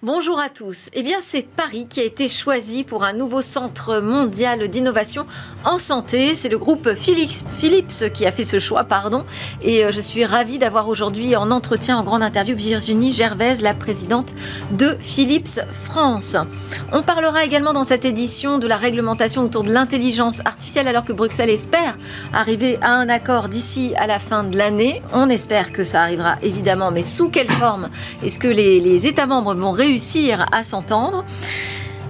Bonjour à tous. Eh bien, c'est Paris qui a été choisi pour un nouveau centre mondial d'innovation en santé. C'est le groupe Philips, qui a fait ce choix, pardon. Et euh, je suis ravie d'avoir aujourd'hui en entretien, en grande interview, Virginie Gervaise, la présidente de Philips France. On parlera également dans cette édition de la réglementation autour de l'intelligence artificielle, alors que Bruxelles espère arriver à un accord d'ici à la fin de l'année. On espère que ça arrivera évidemment, mais sous quelle forme? Est-ce que les, les États membres vont réussir réussir à s'entendre.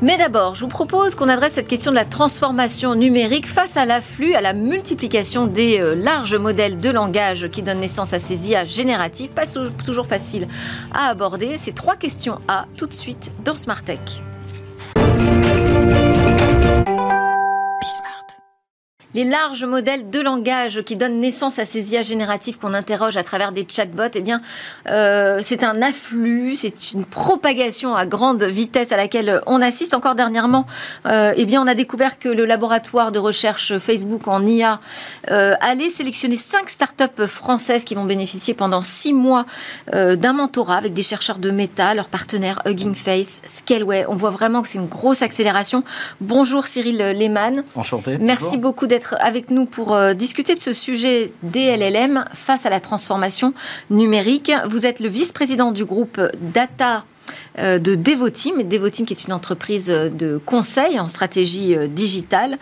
Mais d'abord, je vous propose qu'on adresse cette question de la transformation numérique face à l'afflux, à la multiplication des euh, larges modèles de langage qui donnent naissance à ces IA génératives. Pas toujours facile à aborder. Ces trois questions à tout de suite dans Smart Tech. Les larges modèles de langage qui donnent naissance à ces IA génératives qu'on interroge à travers des chatbots, eh bien, euh, c'est un afflux, c'est une propagation à grande vitesse à laquelle on assiste. Encore dernièrement, euh, eh bien, on a découvert que le laboratoire de recherche Facebook en IA euh, allait sélectionner cinq startups françaises qui vont bénéficier pendant six mois d'un mentorat avec des chercheurs de Meta, leurs partenaires Hugging Face, Scaleway. On voit vraiment que c'est une grosse accélération. Bonjour Cyril Lehmann. Enchanté. Merci beaucoup d'être avec nous pour euh, discuter de ce sujet des LLM face à la transformation numérique. Vous êtes le vice-président du groupe Data de Devoteam, Devoteam qui est une entreprise de conseil en stratégie euh, digitale,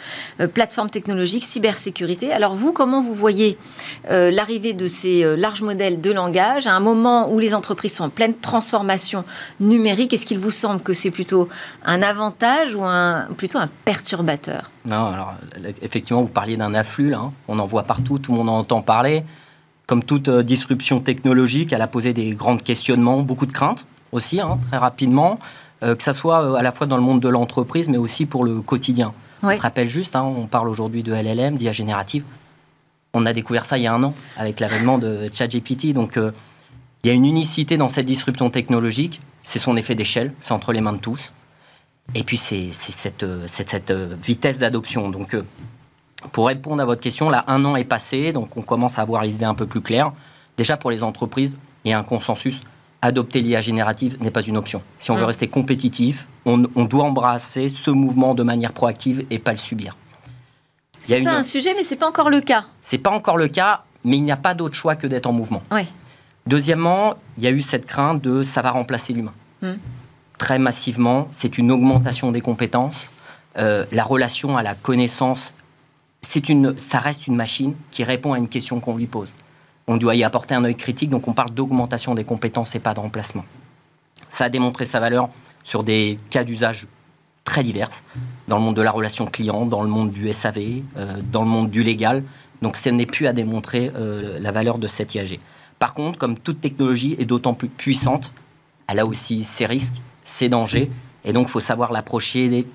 plateforme technologique, cybersécurité. Alors vous, comment vous voyez l'arrivée de ces larges modèles de langage à un moment où les entreprises sont en pleine transformation numérique? Est-ce qu'il vous semble que c'est plutôt un avantage ou plutôt un perturbateur? Non, alors effectivement, vous parliez d'un afflux, là, hein. on en voit partout, tout le monde en entend parler. Comme toute euh, disruption technologique, elle a posé des grands questionnements, beaucoup de craintes aussi, hein, très rapidement, euh, que ce soit euh, à la fois dans le monde de l'entreprise, mais aussi pour le quotidien. On se rappelle juste, hein, on parle aujourd'hui de LLM, d'IA générative. On a découvert ça il y a un an avec l'avènement de ChatGPT. Donc, il y a une unicité dans cette disruption technologique. C'est son effet d'échelle, c'est entre les mains de tous. Et puis, c'est cette, cette, euh, vitesse d'adoption. Donc, euh, pour répondre à votre question, là, un an est passé, donc on commence à avoir les idées un peu plus claires. Déjà, pour les entreprises, il y a un consensus. Adopter l'IA générative n'est pas une option. Si on veut mm. rester compétitif, on, doit embrasser ce mouvement de manière proactive et pas le subir. C'est pas un sujet, mais c'est pas encore le cas. C'est pas encore le cas, mais il n'y a pas d'autre choix que d'être en mouvement. Deuxièmement, il y a eu cette crainte de ça va remplacer l'humain. Mm très massivement, c'est une augmentation des compétences. Euh, la relation à la connaissance, c'est une, ça reste une machine qui répond à une question qu'on lui pose. On doit y apporter un œil critique, donc on parle d'augmentation des compétences et pas de remplacement. Ça a démontré sa valeur sur des cas d'usage très divers, dans le monde de la relation client, dans le monde du SAV, euh, dans le monde du légal. Donc ce n'est plus à démontrer euh, la valeur de cette IAG. Par contre, comme toute technologie est d'autant plus puissante, elle a aussi ses risques ses dangers. Et donc, il faut savoir l'approcher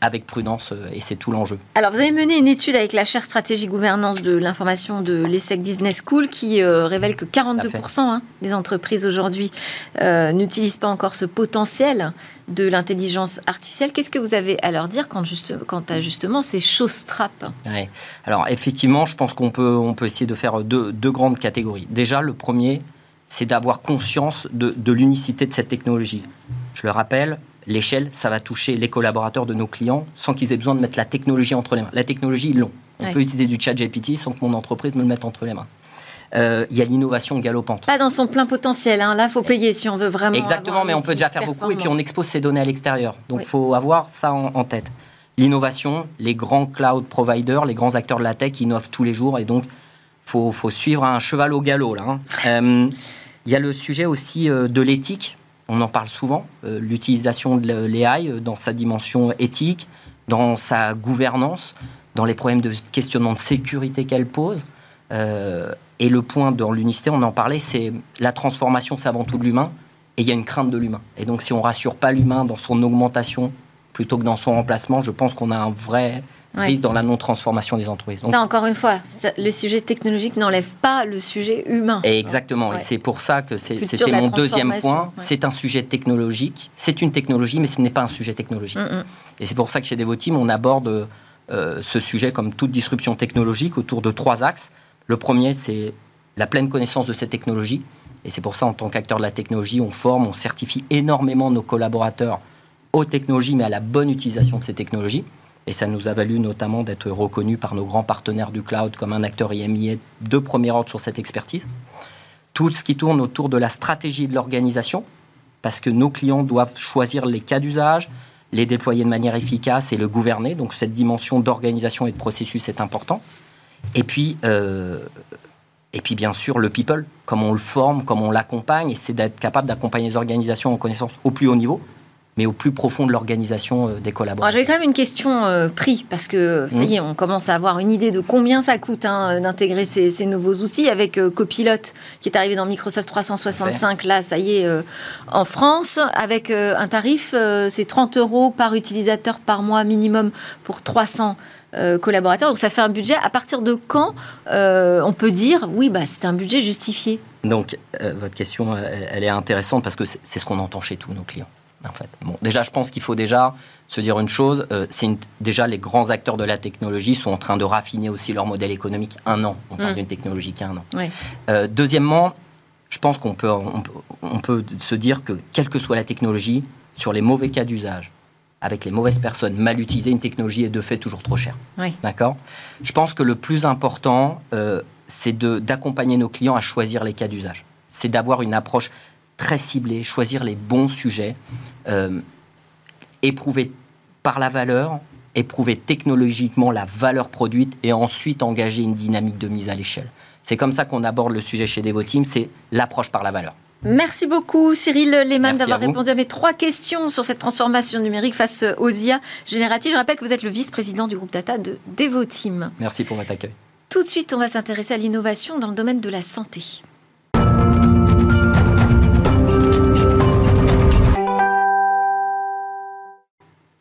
avec prudence, euh, et c'est tout l'enjeu. Alors, vous avez mené une étude avec la chaire stratégie gouvernance de l'information de l'ESSEC Business School qui euh, révèle que 42% hein, des entreprises aujourd'hui euh, n'utilisent pas encore ce potentiel de l'intelligence artificielle. Qu'est-ce que vous avez à leur dire quand, juste, quant à justement ces choses trappes? Alors, effectivement, je pense qu'on peut, on peut essayer de faire deux, deux grandes catégories. Déjà, le premier, c'est d'avoir conscience de, de l'unicité de cette technologie. Je le rappelle, l'échelle, ça va toucher les collaborateurs de nos clients sans qu'ils aient besoin de mettre la technologie entre les mains. La technologie, ils l'ont. On peut utiliser du chat GPT sans que mon entreprise me le mette entre les mains. Euh, il y a l'innovation galopante. Pas dans son plein potentiel. Hein. Là, il faut payer si on veut vraiment. Exactement, mais on peut déjà faire beaucoup et puis on expose ces données à l'extérieur. Donc, il faut avoir ça en, tête. L'innovation, les grands cloud providers, les grands acteurs de la tech innovent tous les jours et donc faut, faut suivre un cheval au galop là. Hein. Euh, il y a le sujet aussi euh, de l'éthique. On en parle souvent, euh, l'utilisation de l'AI euh, dans sa dimension éthique, dans sa gouvernance, dans les problèmes de questionnement de sécurité qu'elle pose. et le point dans l'unicité, on en parlait, c'est la transformation, c'est avant tout de l'humain, et il y a une crainte de l'humain. Et donc si on rassure pas l'humain dans son augmentation plutôt que dans son remplacement, je pense qu'on a un vrai dans la non-transformation des entreprises. ça, encore une fois, le sujet technologique n'enlève pas le sujet humain. exactement, et c'est pour ça que c'était mon deuxième point. C'est un sujet technologique, c'est une technologie, mais ce n'est pas un sujet technologique. Mm. Et c'est pour ça que chez Devoteam, on aborde euh, ce sujet comme toute disruption technologique autour de trois axes. Le premier, c'est la pleine connaissance de cette technologie. Et c'est pour ça, en tant qu'acteur de la technologie, on forme, on certifie énormément nos collaborateurs aux technologies, mais à la bonne utilisation de ces technologies. Et ça nous a valu notamment d'être reconnus par nos grands partenaires du cloud comme un acteur IMIA de premier ordre sur cette expertise. Tout ce qui tourne autour de la stratégie de l'organisation, parce que nos clients doivent choisir les cas d'usage, les déployer de manière efficace et le gouverner. Donc cette dimension d'organisation et de processus est important. Et puis, euh, et puis bien sûr, le people, comment on le forme, comment on l'accompagne, et c'est d'être capable d'accompagner les organisations en connaissance au plus haut niveau, mais au plus profond de l'organisation euh, des collaborateurs. J'avais quand même une question euh, prix, parce que ça y est, on commence à avoir une idée de combien ça coûte hein, d'intégrer ces, nouveaux outils avec euh, Copilot qui est arrivé dans Microsoft 365, là, ça y est, en France, avec un tarif, c'est 30 euros par utilisateur par mois minimum pour 300 collaborateurs. Donc ça fait un budget. À partir de quand on peut dire, oui, bah, c'est un budget justifié? Donc votre question, elle est intéressante parce que c'est ce qu'on entend chez tous nos clients en fait. Bon, déjà, je pense qu'il faut déjà se dire une chose, euh, c'est déjà les grands acteurs de la technologie sont en train de raffiner aussi leur modèle économique un an. On parle mm. d'une technologie qui a un an. Euh, deuxièmement, je pense qu'on peut, on peut, se dire que quelle que soit la technologie, sur les mauvais cas d'usage, avec les mauvaises personnes mal utilisées, une technologie est de fait toujours trop chère. D'accord? Je pense que le plus important, euh, c'est d'accompagner nos clients à choisir les cas d'usage. C'est d'avoir une approche très ciblée, choisir les bons sujets, euh, éprouver par la valeur, éprouver technologiquement la valeur produite et ensuite engager une dynamique de mise à l'échelle. C'est comme ça qu'on aborde le sujet chez Devoteam, c'est l'approche par la valeur. Merci beaucoup Cyril Lehmann d'avoir répondu à mes trois questions sur cette transformation numérique face aux IA génératives. Je rappelle que vous êtes le vice-président du groupe data de Devoteam. Merci pour votre accueil. Tout de suite, on va s'intéresser à l'innovation dans le domaine de la santé.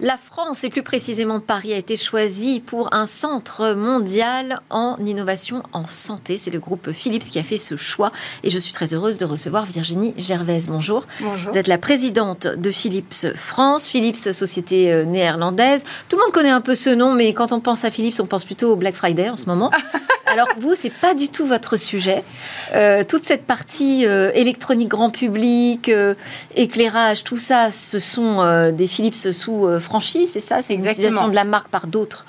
La France, et plus précisément Paris, a été choisie pour un centre mondial en innovation en santé. C'est le groupe Philips qui a fait ce choix. Et je suis très heureuse de recevoir Virginie Gervaise. Bonjour. Bonjour. Vous êtes la présidente de Philips France, Philips, société euh, néerlandaise. Tout le monde connaît un peu ce nom, mais quand on pense à Philips, on pense plutôt au Black Friday en ce moment. Alors vous, c'est pas du tout votre sujet. Euh, toute cette partie euh, électronique grand public, éclairage, tout ça, ce sont des Philips sous franchise, c'est ça? C'est l'utilisation de la marque par d'autres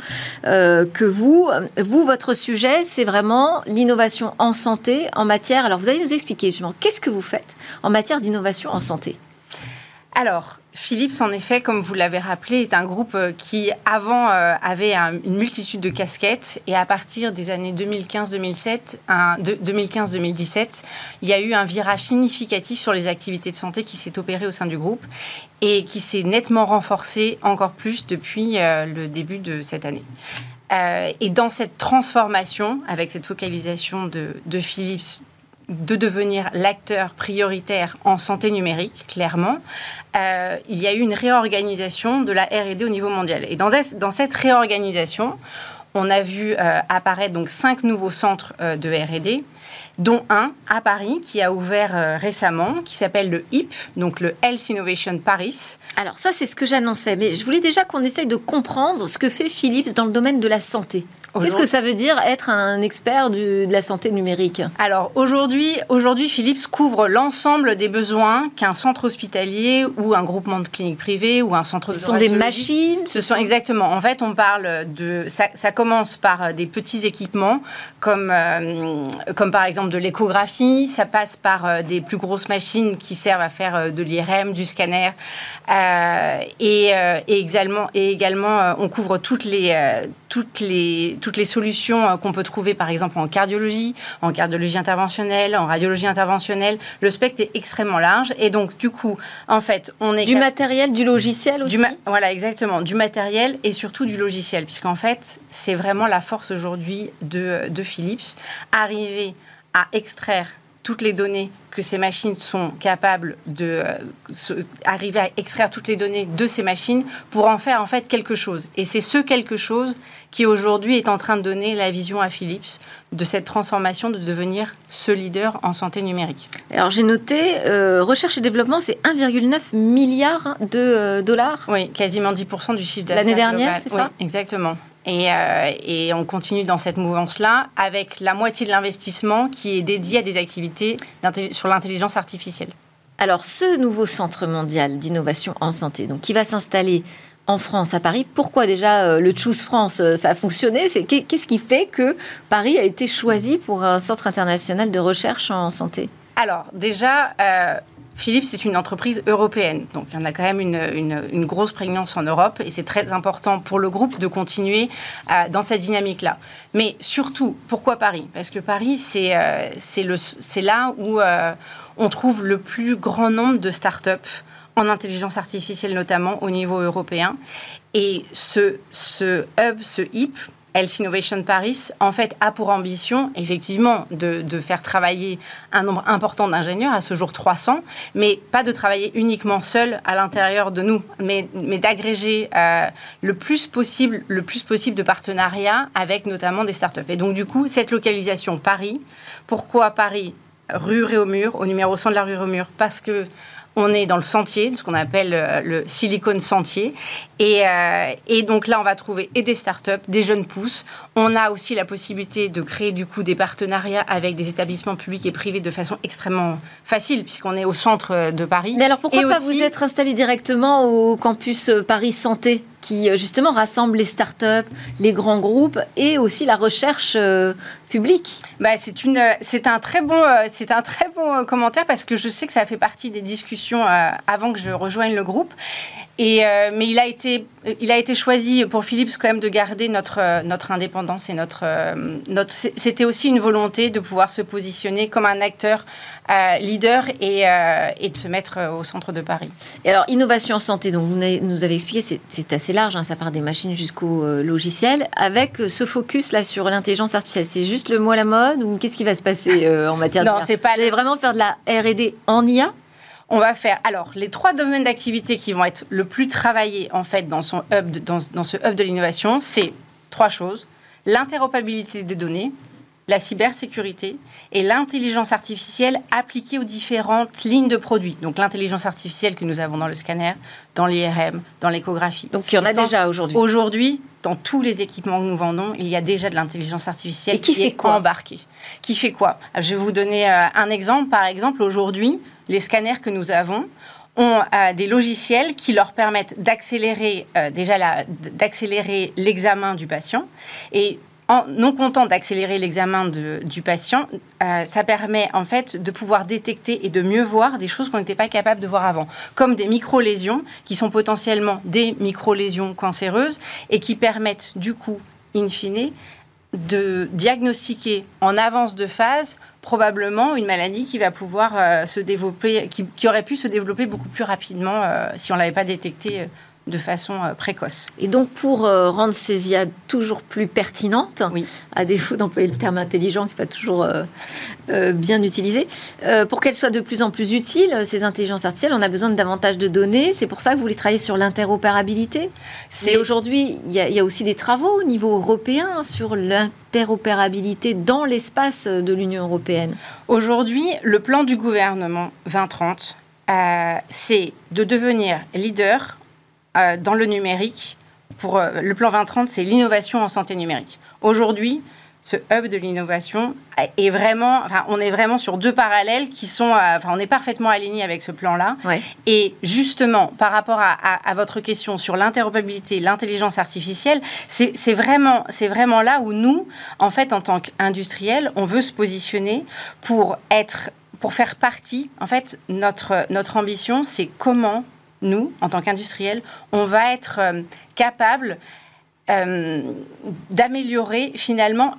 euh, que vous. Vous, votre sujet, c'est vraiment l'innovation en santé en matière. Alors, vous allez nous expliquer justement qu'est-ce que vous faites en matière d'innovation en santé? Alors, Philips, en effet, comme vous l'avez rappelé, est un groupe euh, qui, avant, euh, avait une multitude de casquettes. Et à partir des années 2015-2017, 2015-2017, il y a eu un virage significatif sur les activités de santé qui s'est opéré au sein du groupe et qui s'est nettement renforcé encore plus depuis euh, le début de cette année. et dans cette transformation, avec cette focalisation de Philips de devenir l'acteur prioritaire en santé numérique, clairement, euh, il y a eu une réorganisation de la R&D au niveau mondial. Et dans, dans cette réorganisation, on a vu euh, apparaître donc cinq nouveaux centres euh, de R&D, dont un à Paris qui a ouvert récemment, qui s'appelle le HIP, donc le Health Innovation Paris. Alors ça, c'est ce que j'annonçais, mais je voulais déjà qu'on essaye de comprendre ce que fait Philips dans le domaine de la santé. Qu'est-ce que ça veut dire être un expert de la santé numérique Alors aujourd'hui, aujourd'hui, Philips couvre l'ensemble des besoins qu'un centre hospitalier ou un groupement de cliniques privées ou un centre de Ce sont des machines Ce, sont... exactement. En fait, on parle de ça, ça commence par des petits équipements comme euh, comme par exemple de l'échographie. Ça passe par euh, des plus grosses machines qui servent à faire euh, de l'IRM, du scanner et, et, également et également on couvre toutes les toutes les toutes les solutions euh, qu'on peut trouver, par exemple, en cardiologie, en cardiologie interventionnelle, en radiologie interventionnelle. Le spectre est extrêmement large. Et donc, du coup, en fait, on est... Du matériel, du logiciel aussi Voilà, exactement. Du matériel et surtout du logiciel. Puisqu'en fait, c'est vraiment la force aujourd'hui de, de Philips. Arriver à extraire toutes les données que ces machines sont capables de euh, arriver à extraire toutes les données de ces machines pour en faire en fait quelque chose. Et c'est ce quelque chose qui aujourd'hui est en train de donner la vision à Philips de cette transformation de devenir ce leader en santé numérique. Alors j'ai noté, euh, recherche et développement, c'est 1,9 milliard de euh, dollars. Oui, quasiment 10% du chiffre d'affaires. L'année dernière, c'est ça? Oui, Exactement. Et, et, on continue dans cette mouvance-là avec la moitié de l'investissement qui est dédié à des activités sur l'intelligence artificielle. Alors, ce nouveau centre mondial d'innovation en santé, donc qui va s'installer en France, à Paris. Pourquoi déjà euh, le Choose France, euh, ça a fonctionné? Qu'est-ce qui fait que Paris a été choisi pour un centre international de recherche en santé? Alors déjà, euh, Philips, c'est une entreprise européenne. Donc il y en a quand même une, grosse prégnance en Europe et c'est très important pour le groupe de continuer dans cette dynamique-là. Mais surtout, pourquoi Paris? Parce que Paris, c'est là où on trouve le plus grand nombre de start-up en intelligence artificielle notamment au niveau européen. Et ce hub, ce HIP, Health Innovation Paris, en fait, a pour ambition, effectivement, de, faire travailler un nombre important d'ingénieurs, à ce jour 300, mais pas de travailler uniquement seul à l'intérieur de nous, mais, d'agréger euh, le, plus possible, le plus possible de partenariats avec notamment des startups. Et donc, du coup, cette localisation Paris, pourquoi Paris Rue Réaumur, au numéro 100 de la rue Réaumur? Parce que on est dans le sentier, ce qu'on appelle euh, le silicone sentier. Et, euh, et, donc là, on va trouver et des startups, des jeunes pousses. On a aussi la possibilité de créer du coup des partenariats avec des établissements publics et privés de façon extrêmement facile, puisqu'on est au centre de Paris. Mais alors pourquoi pas vous être installé directement au campus Paris Santé? Qui euh, justement rassemble les startups, les grands groupes et aussi la recherche euh, publique. Bah, c'est une, c'est un très bon, euh, c'est un très bon commentaire parce que je sais que ça fait partie des discussions avant que je rejoigne le groupe. Et, mais il a, été, il a été choisi pour Philips quand même de garder notre, notre indépendance et notre, notre. C'était aussi une volonté de pouvoir se positionner comme un acteur leader et, et de se mettre au centre de Paris. Et alors, innovation santé, donc vous nous avez expliqué, c'est assez large, hein, ça part des machines jusqu'au euh, logiciel, avec euh, ce focus là sur l'intelligence artificielle. C'est juste le mot à la mode ou qu'est-ce qui va se passer euh, en matière non, c'est pas. Vous allez vraiment faire de la R&D en IA on va faire alors les trois domaines d'activité qui vont être le plus travaillés en fait dans son hub dans, dans ce hub de l'innovation, c'est trois choses l'interopérabilité des données, la cybersécurité et l'intelligence artificielle appliquée aux différentes lignes de produits. Donc l'intelligence artificielle que nous avons dans le scanner, dans l'IRM, dans l'échographie. Donc il y en a déjà aujourd'hui. Aujourd'hui, dans tous les équipements que nous vendons, il y a déjà de l'intelligence artificielle qui, fait est quoi? embarquée. Qui fait quoi? Je vais vous donner euh, un exemple. Par exemple, aujourd'hui, les scanners que nous avons ont euh, des logiciels qui leur permettent d'accélérer euh, déjà d'accélérer l'examen du patient et non content d'accélérer l'examen du patient, euh, ça permet en fait de pouvoir détecter et de mieux voir des choses qu'on n'était pas capable de voir avant, comme des micro-lésions qui sont potentiellement des micro-lésions cancéreuses et qui permettent du coup, in fine, de diagnostiquer en avance de phase probablement une maladie qui va pouvoir euh, se développer, qui, aurait pu se développer beaucoup plus rapidement euh, si on l'avait pas détecté de façon euh, précoce. Et donc pour euh, rendre ces IA toujours plus pertinentes, oui. à défaut d'employer le terme intelligent qui n'est pas toujours euh, bien utilisé, pour qu'elles soient de plus en plus utiles, ces intelligences artificielles, on a besoin de davantage de données. C'est pour ça que vous voulez travailler sur l'interopérabilité. C'est aujourd'hui, il y, y, a aussi des travaux au niveau européen sur l'interopérabilité dans l'espace de l'Union européenne. Aujourd'hui, le plan du gouvernement 2030, c'est de devenir leader euh, dans le numérique. Pour euh, le plan 2030, c'est l'innovation en santé numérique. Aujourd'hui, ce hub de l'innovation est vraiment, enfin, on est vraiment sur deux parallèles qui sont, euh, enfin, on est parfaitement alignés avec ce plan-là. Et justement, par rapport à, à, votre question sur l'interopérabilité, l'intelligence artificielle, c'est vraiment, c'est vraiment là où nous, en fait, en tant qu'industriels, on veut se positionner pour être, pour faire partie. En fait, notre notre ambition, c'est comment nous, en tant qu'industriels, on va être euh, capable euh, d'améliorer finalement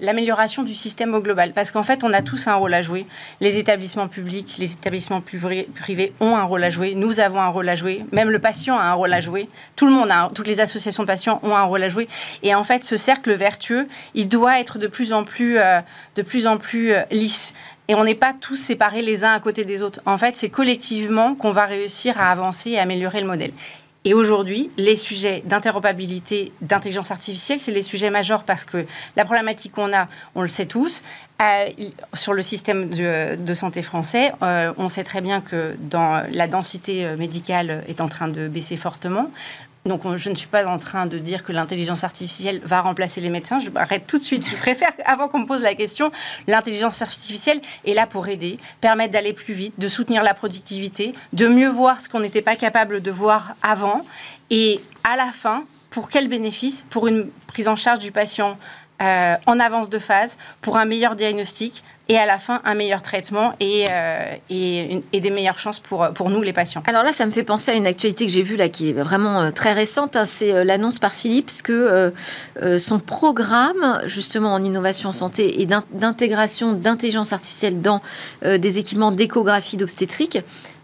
l'amélioration du système au global. Parce qu'en fait, on a tous un rôle à jouer. Les établissements publics, les établissements privés ont un rôle à jouer. Nous avons un rôle à jouer. Même le patient a un rôle à jouer. Tout le monde, a, toutes les associations de patients ont un rôle à jouer. Et en fait, ce cercle vertueux, il doit être de plus en plus, euh, de plus, en plus lisse. Et on n'est pas tous séparés les uns à côté des autres. En fait, c'est collectivement qu'on va réussir à avancer et améliorer le modèle. Et aujourd'hui, les sujets d'interopérabilité, d'intelligence artificielle, c'est les sujets majeurs parce que la problématique qu'on a, on le sait tous, euh, sur le système de, santé français, euh, on sait très bien que dans, la densité euh, médicale est en train de baisser fortement donc je ne suis pas en train de dire que l'intelligence artificielle va remplacer les médecins. Je m'arrête tout de suite. Je préfère, avant qu'on me pose la question, l'intelligence artificielle est là pour aider, permettre d'aller plus vite, de soutenir la productivité, de mieux voir ce qu'on n'était pas capable de voir avant. Et à la fin, pour quel bénéfice? Pour une prise en charge du patient euh, en avance de phase, pour un meilleur diagnostic, et à la fin un meilleur traitement et, euh, des meilleures chances pour, nous les patients. Alors là, ça me fait penser à une actualité que j'ai vue là qui est vraiment euh, très récente. Hein. c'est euh, l'annonce par Philips que son programme justement en innovation santé et d'intégration d'intelligence artificielle dans des équipements d'échographie d'obstétrique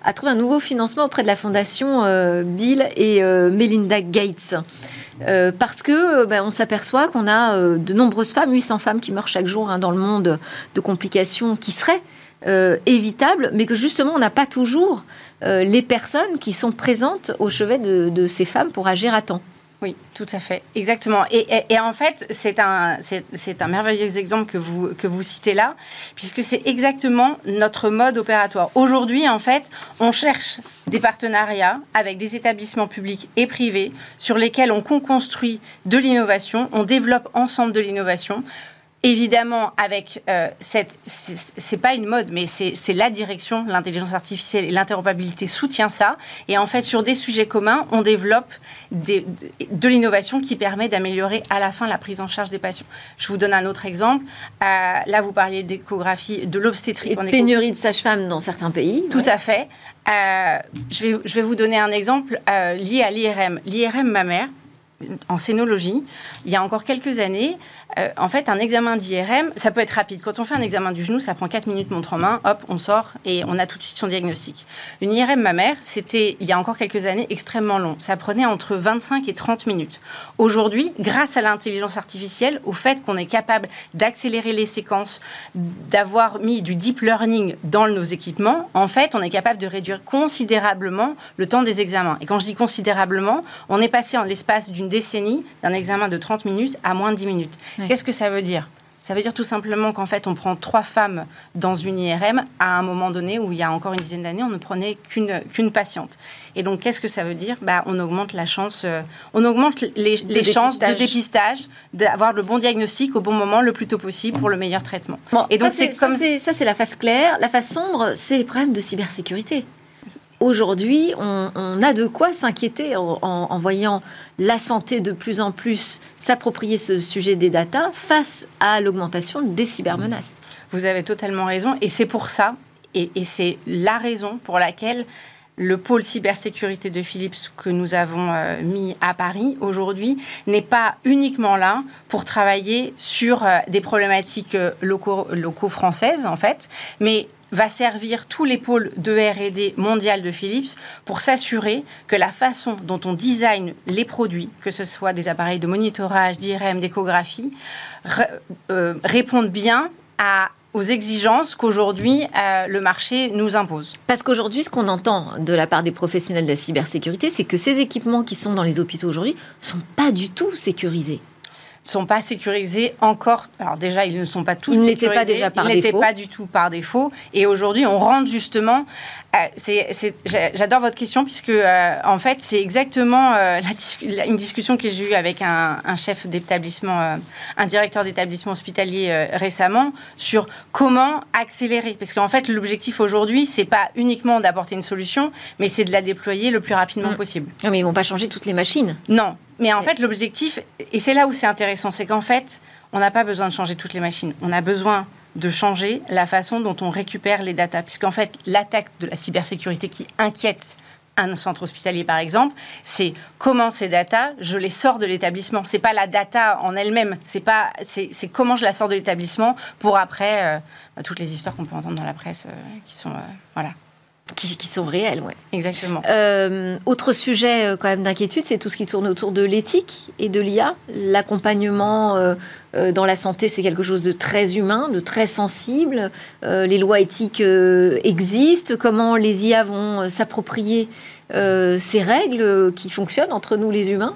a trouvé un nouveau financement auprès de la fondation Bill et Melinda Gates. Euh, parce que euh, ben, on s'aperçoit qu'on a euh, de nombreuses femmes, 800 femmes qui meurent chaque jour hein, dans le monde de complications qui seraient évitables, mais que justement on n'a pas toujours les personnes qui sont présentes au chevet de ces femmes pour agir à temps. Oui, tout à fait, exactement. Et, en fait, c'est un, c'est, un merveilleux exemple que vous, que vous citez là, puisque c'est exactement notre mode opératoire. Aujourd'hui, en fait, on cherche des partenariats avec des établissements publics et privés sur lesquels on construit de l'innovation, on développe ensemble de l'innovation Évidemment, avec euh, cette, c'est pas une mode, mais c'est la direction, l'intelligence artificielle et l'interopérabilité soutient ça. Et en fait, sur des sujets communs, on développe des, de l'innovation qui permet d'améliorer à la fin la prise en charge des patients. Je vous donne un autre exemple. Euh, là, vous parliez d'échographie, de l'obstétrique. Et de pénurie de sages-femmes dans certains pays. Tout à fait. Euh, je, vais, je vais vous donner un exemple lié à l'IRM. L'IRM mammaire, en scénologie, il y a encore quelques années, euh, en fait, un examen d'IRM, ça peut être rapide. Quand on fait un examen du genou, ça prend 4 minutes montre en main, hop, on sort et on a tout de suite son diagnostic. Une IRM mammaire, c'était, il y a encore quelques années, extrêmement long. Ça prenait entre 25 et 30 minutes. Aujourd'hui, grâce à l'intelligence artificielle, au fait qu'on est capable d'accélérer les séquences, d'avoir mis du deep learning dans nos équipements, en fait, on est capable de réduire considérablement le temps des examens. Et quand je dis considérablement, on est passé en l'espace d'une décennie d'un examen de 30 minutes à moins de 10 minutes. Qu'est-ce que ça veut dire? Ça veut dire tout simplement qu'en fait, on prend trois femmes dans une IRM à un moment donné où il y a encore une dizaine d'années, on ne prenait qu'une qu'une patiente. Et donc, qu'est-ce que ça veut dire? Bah, On augmente la chance, euh, on augmente les, chances de dépistage, d'avoir le bon diagnostic au bon moment, le plus tôt possible pour le meilleur traitement. et donc, c'est comme... ça, c'est la face claire. La face sombre, c'est les problèmes de cybersécurité aujourd'hui, on, a de quoi s'inquiéter en, voyant la santé de plus en plus s'approprier ce sujet des datas face à l'augmentation des cybermenaces. Vous avez totalement raison, et c'est pour ça, et, c'est la raison pour laquelle le pôle cybersécurité de Philips que nous avons euh, mis à Paris aujourd'hui n'est pas uniquement là pour travailler sur euh, des problématiques euh, locaux françaises en fait, mais va servir tous les pôles de R&D mondial de Philips pour s'assurer que la façon dont on design les produits, que ce soit des appareils de monitorage, d'IRM, d'échographie, euh, répondent bien aux exigences qu'aujourd'hui euh, le marché nous impose. Parce qu'aujourd'hui, ce qu'on entend de la part des professionnels de la cybersécurité, c'est que ces équipements qui sont dans les hôpitaux aujourd'hui sont pas du tout sécurisés ne sont pas sécurisés encore. Alors déjà, ils ne sont pas tous ils n'étaient pas déjà par ils n'étaient pas du tout par défaut. Et aujourd'hui, on rentre justement. Euh, j'adore votre question puisque euh, en fait, c'est exactement euh, une discussion que j'ai eue avec un, chef d'établissement, un directeur d'établissement hospitalier récemment sur comment accélérer. Parce qu'en fait, l'objectif aujourd'hui, c'est pas uniquement d'apporter une solution, mais c'est de la déployer le plus rapidement mm. possible. Non, mais ils vont pas changer toutes les machines. Non, mais en fait, l'objectif, et c'est là où c'est intéressant, c'est qu'en fait, on n'a pas besoin de changer toutes les machines. On a besoin de changer la façon dont on récupère les datas. Puisqu'en fait, l'attaque de la cybersécurité qui inquiète un centre hospitalier, par exemple, c'est comment ces datas, je les sors de l'établissement. C'est pas la data en elle-même, c'est pas, c'est, comment je la sors de l'établissement pour après euh, bah, toutes les histoires qu'on peut entendre dans la presse, euh, qui sont, euh, voilà qui, sont réels, ouais. Exactement. Euh, autre sujet euh, quand même d'inquiétude, c'est tout ce qui tourne autour de l'éthique et de l'IA. L'accompagnement euh, dans la santé, c'est quelque chose de très humain, de très sensible. les lois éthiques existent. Comment les IA vont s'approprier ces règles qui fonctionnent entre nous les humains?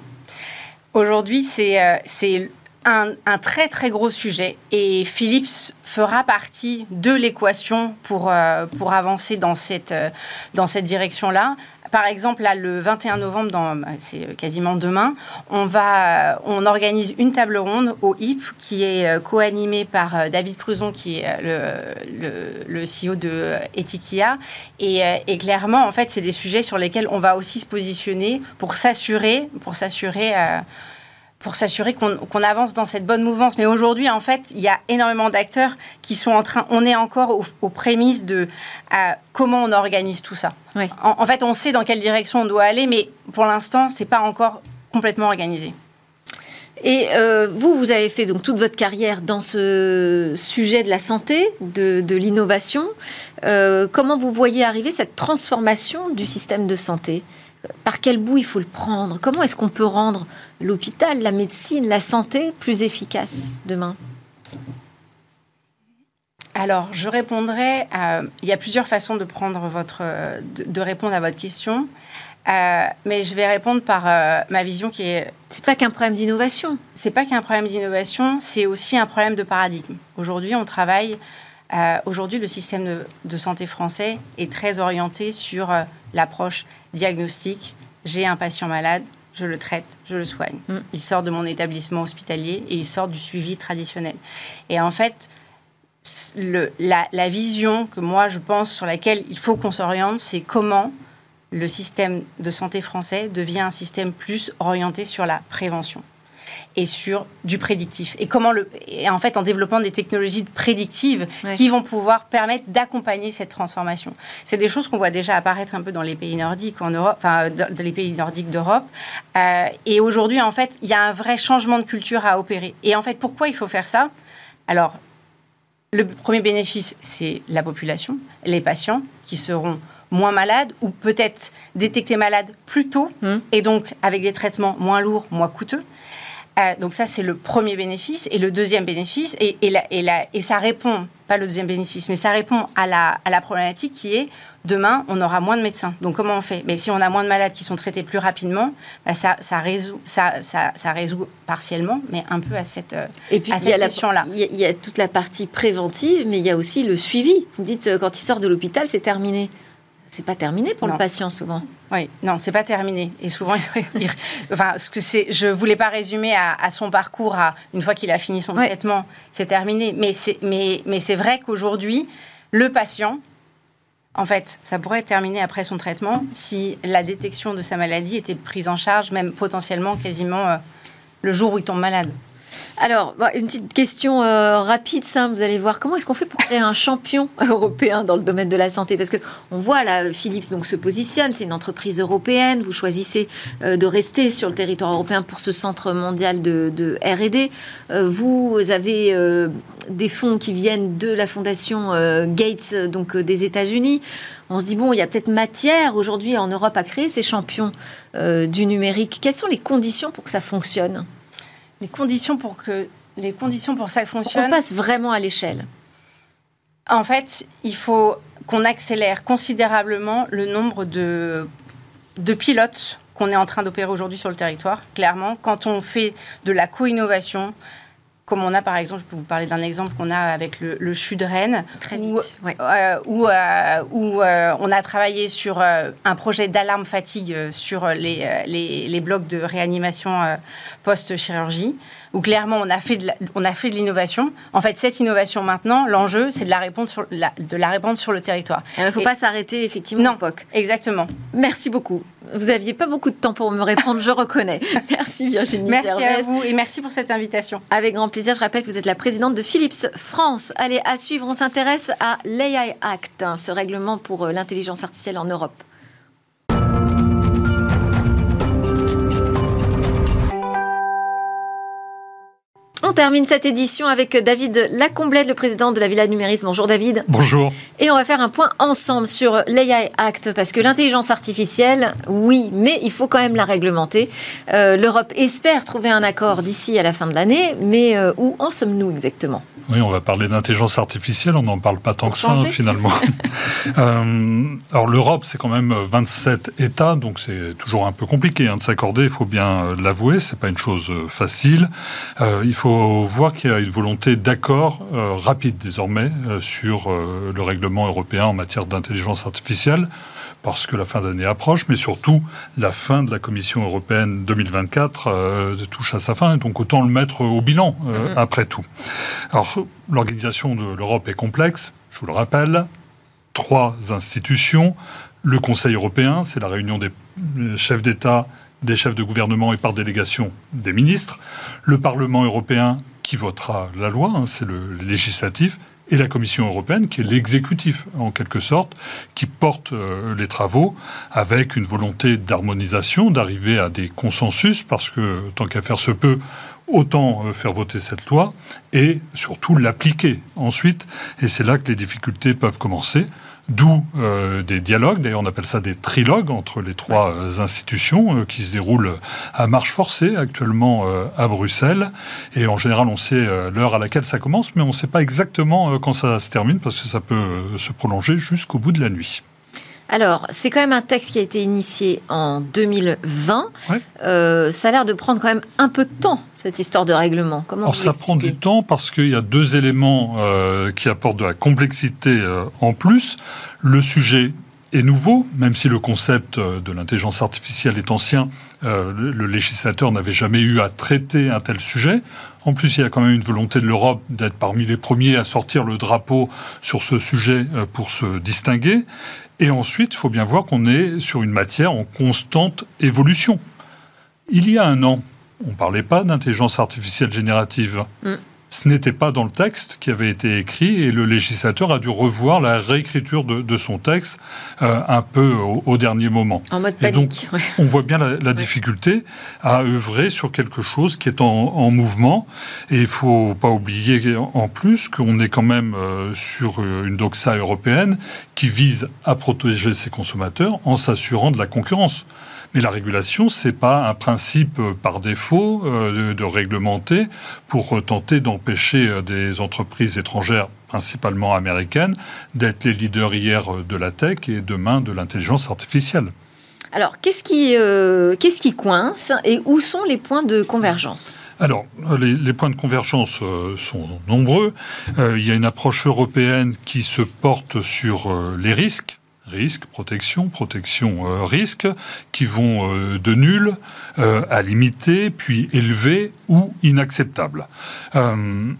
Aujourd'hui, c'est un, très très gros sujet et Philips fera partie de l'équation pour, euh, pour avancer dans cette, euh, dans cette direction-là par exemple, là, le 21 novembre, bah, c'est quasiment demain, on, va, on organise une table ronde au HIP qui est co-animée par David Cruzon, qui est le, le, CEO de Etikia. Et, et, clairement, en fait, c'est des sujets sur lesquels on va aussi se positionner pour s'assurer, pour s'assurer pour s'assurer qu'on avance dans cette bonne mouvance. Mais aujourd'hui, en fait, il y a énormément d'acteurs qui sont en train. On est encore aux, prémices de comment on organise tout ça. En, fait, on sait dans quelle direction on doit aller, mais pour l'instant, c'est pas encore complètement organisé. Et euh, vous, vous avez fait donc toute votre carrière dans ce sujet de la santé, de, l'innovation. Euh, comment vous voyez arriver cette transformation du système de santé? Par quel bout il faut le prendre? Comment est-ce qu'on peut rendre l'hôpital, la médecine, la santé plus efficace demain? Alors, je répondrai. il y a plusieurs façons de prendre votre, de, répondre à votre question, euh, mais je vais répondre par euh, ma vision qui est. C'est pas qu'un problème d'innovation. C'est pas qu'un problème d'innovation, c'est aussi un problème de paradigme. Aujourd'hui, on travaille. Euh, aujourd'hui, le système de, santé français est très orienté sur l'approche diagnostique. J'ai un patient malade, je le traite, je le soigne. Mm. Il sort de mon établissement hospitalier et il sort du suivi traditionnel. Et en fait, le, la, la, vision que moi je pense sur laquelle il faut qu'on s'oriente, c'est comment le système de santé français devient un système plus orienté sur la prévention et sur du prédictif. Et comment le, et en fait, en développant des technologies prédictives qui vont pouvoir permettre d'accompagner cette transformation. C'est des choses qu'on voit déjà apparaître un peu dans les pays nordiques en Europe, enfin, dans les pays nordiques d'Europe. Euh, et aujourd'hui, en fait, il y a un vrai changement de culture à opérer. Et en fait, pourquoi il faut faire ça? Alors, le premier bénéfice, c'est la population, les patients qui seront moins malades ou peut-être détectés malades plus tôt mmh. et donc avec des traitements moins lourds, moins coûteux. Euh, donc ça, c'est le premier bénéfice. Et le deuxième bénéfice, et, et, et, et, ça répond, pas le deuxième bénéfice, mais ça répond à la, à la, problématique qui est, demain, on aura moins de médecins. Donc comment on fait? Mais si on a moins de malades qui sont traités plus rapidement, bah, ça, ça, résout, ça, ça, ça, résout partiellement, mais un peu à cette, euh, et puis, question-là. Il y, a toute la partie préventive, mais il y a aussi le suivi. Vous dites, euh, quand il sort de l'hôpital, c'est terminé c'est pas terminé pour le patient souvent. Oui, non, c'est pas terminé. Et souvent, enfin, ce que c'est, je voulais pas résumer à, son parcours à une fois qu'il a fini son traitement, c'est terminé. Mais c'est, mais, mais c'est vrai qu'aujourd'hui, le patient, en fait, ça pourrait être terminé après son traitement si la détection de sa maladie était prise en charge, même potentiellement quasiment euh, le jour où il tombe malade. Alors, bah, une petite question euh, rapide. Vous allez voir comment est-ce qu'on fait pour créer un champion européen dans le domaine de la santé? Parce que on voit là, Philips donc se positionne. C'est une entreprise européenne. Vous choisissez euh, de rester sur le territoire européen pour ce centre mondial de, R&D. Euh, vous avez des fonds qui viennent de la fondation Gates, donc des États-Unis. On se dit bon, il y a peut-être matière aujourd'hui en Europe à créer ces champions du numérique. Quelles sont les conditions pour que ça fonctionne? Les conditions pour que les conditions pour ça fonctionne. On passe vraiment à l'échelle. En fait, il faut qu'on accélère considérablement le nombre de, de pilotes qu'on est en train d'opérer aujourd'hui sur le territoire. Clairement, quand on fait de la co-innovation, comme on a par exemple, je peux vous parler d'un exemple qu'on a avec le, le CHU de Rennes, Très vite, où, euh, où, euh, euh, on a travaillé sur un projet d'alarme fatigue sur les, les, les, blocs de réanimation post-chirurgie où clairement on a fait de on a fait de l'innovation. En fait, cette innovation maintenant, l'enjeu, c'est de la répondre sur la, de la répandre sur le territoire. Il ne faut pas s'arrêter effectivement. Non, exactement. Merci beaucoup. Vous aviez pas beaucoup de temps pour me répondre, je reconnais. Merci Virginie. Merci à vous et merci pour cette invitation. Avec grand plaisir. Je rappelle que vous êtes la présidente de Philips France. Allez, à suivre, on s'intéresse à l'AI Act, hein, ce règlement pour euh, l'intelligence artificielle en Europe. Termine cette édition avec David Lacomblette, le président de la Villa Numérisme. Bonjour David. Bonjour. Et on va faire un point ensemble sur l'AI Act, parce que l'intelligence artificielle, oui, mais il faut quand même la réglementer. Euh, L'Europe espère trouver un accord d'ici à la fin de l'année, mais euh, où en sommes-nous exactement? Oui, on va parler d'intelligence artificielle, on n'en parle pas tant que ça finalement. euh, alors l'Europe, c'est quand même 27 États, donc c'est toujours un peu compliqué hein, de s'accorder, il faut bien l'avouer, c'est pas une chose facile. Il faut voir qu'il y a une volonté d'accord euh, rapide désormais sur le règlement européen en matière d'intelligence artificielle parce que la fin d'année approche, mais surtout la fin de la Commission européenne 2024 euh, touche à sa fin, donc autant le mettre au bilan euh, mhm. après tout. Alors l'organisation de l'Europe est complexe, je vous le rappelle, trois institutions, le Conseil européen, c'est la réunion des chefs d'État, des chefs de gouvernement et par délégation des ministres, le Parlement européen qui votera la loi, hein, c'est le législatif, et la Commission européenne, qui est l'exécutif en quelque sorte, qui porte euh, les travaux avec une volonté d'harmonisation, d'arriver à des consensus, parce que tant qu'à faire se peut, autant euh, faire voter cette loi et surtout l'appliquer ensuite. Et c'est là que les difficultés peuvent commencer. D'où euh, des dialogues, d'ailleurs on appelle ça des trilogues entre les trois euh, institutions euh, qui se déroulent à marche forcée actuellement à Bruxelles. Et en général on sait l'heure à laquelle ça commence, mais on ne sait pas exactement quand ça se termine parce que ça peut se prolonger jusqu'au bout de la nuit. Alors, c'est quand même un texte qui a été initié en 2020. Euh, ça a l'air de prendre quand même un peu de temps, cette histoire de règlement. Comment Alors, ça prend du temps parce qu'il y a deux éléments euh, qui apportent de la complexité euh, en plus. Le sujet est nouveau, même si le concept de l'intelligence artificielle est ancien, le législateur n'avait jamais eu à traiter un tel sujet. En plus, il y a quand même une volonté de l'Europe d'être parmi les premiers à sortir le drapeau sur ce sujet pour se distinguer. Et ensuite, il faut bien voir qu'on est sur une matière en constante évolution. Il y a un an, on ne parlait pas d'intelligence artificielle générative. Mm ce n'était pas dans le texte qui avait été écrit et le législateur a dû revoir la réécriture de, son texte euh, un peu au, dernier moment. En mode panique. Et donc, on voit bien la, difficulté à œuvrer sur quelque chose qui est en, mouvement. Et il ne faut pas oublier en plus qu'on est quand même euh, sur une doxa européenne qui vise à protéger ses consommateurs en s'assurant de la concurrence. Mais la régulation, c'est pas un principe euh, par défaut euh, de, réglementer pour tenter d'empêcher euh, des entreprises étrangères principalement américaines, d'être les leaders hier de la tech et demain de l'intelligence artificielle. Alors, qu'est-ce qui, qu'est-ce qui coince et où sont les points de convergence? Alors, les, points de convergence sont nombreux. il y a une approche européenne qui se porte sur les risques risque, protection, protection, euh, risque, qui vont euh, de nul euh, à limité, puis élevé ou inacceptable.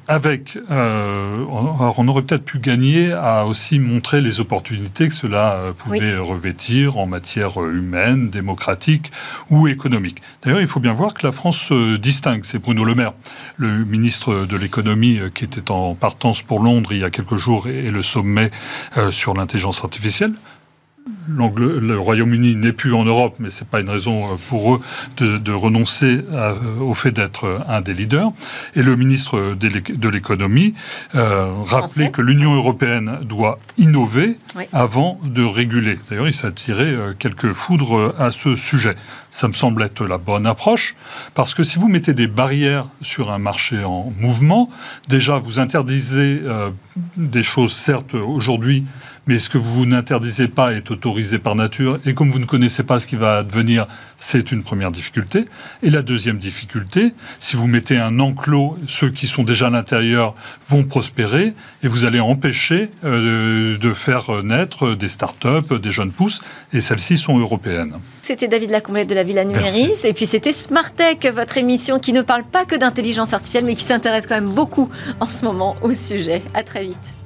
avec, on aurait peut-être pu gagner à aussi montrer les opportunités que cela pouvait revêtir en matière humaine, démocratique ou économique. D'ailleurs, il faut bien voir que la France se distingue. C'est Bruno Le Maire, le ministre de l'économie, qui était en partance pour Londres il y a quelques jours et le sommet sur l'intelligence artificielle le Royaume-Uni n'est plus en Europe, mais ce n'est pas une raison euh, pour eux de, renoncer euh, au fait d'être un des leaders. Et le ministre de l'économie euh, rappelait que l'Union européenne doit innover avant de réguler. D'ailleurs, il s'est tiré euh, quelques foudres à ce sujet. Ça me semble être la bonne approche, parce que si vous mettez des barrières sur un marché en mouvement, déjà vous interdisez des choses, certes, aujourd'hui, mais ce que vous n'interdisez pas est autorisé par nature, et comme vous ne connaissez pas ce qui va advenir, c'est une première difficulté. Et la deuxième difficulté, si vous mettez un enclos, ceux qui sont déjà à l'intérieur vont prospérer, et vous allez empêcher euh, de faire naître des start-up, des jeunes pousses, et celles-ci sont européennes. C'était David Lacomblette de la Villa Numéris, et puis c'était Smartech, votre émission qui ne parle pas que d'intelligence artificielle, mais qui s'intéresse quand même beaucoup en ce moment au sujet. À très vite.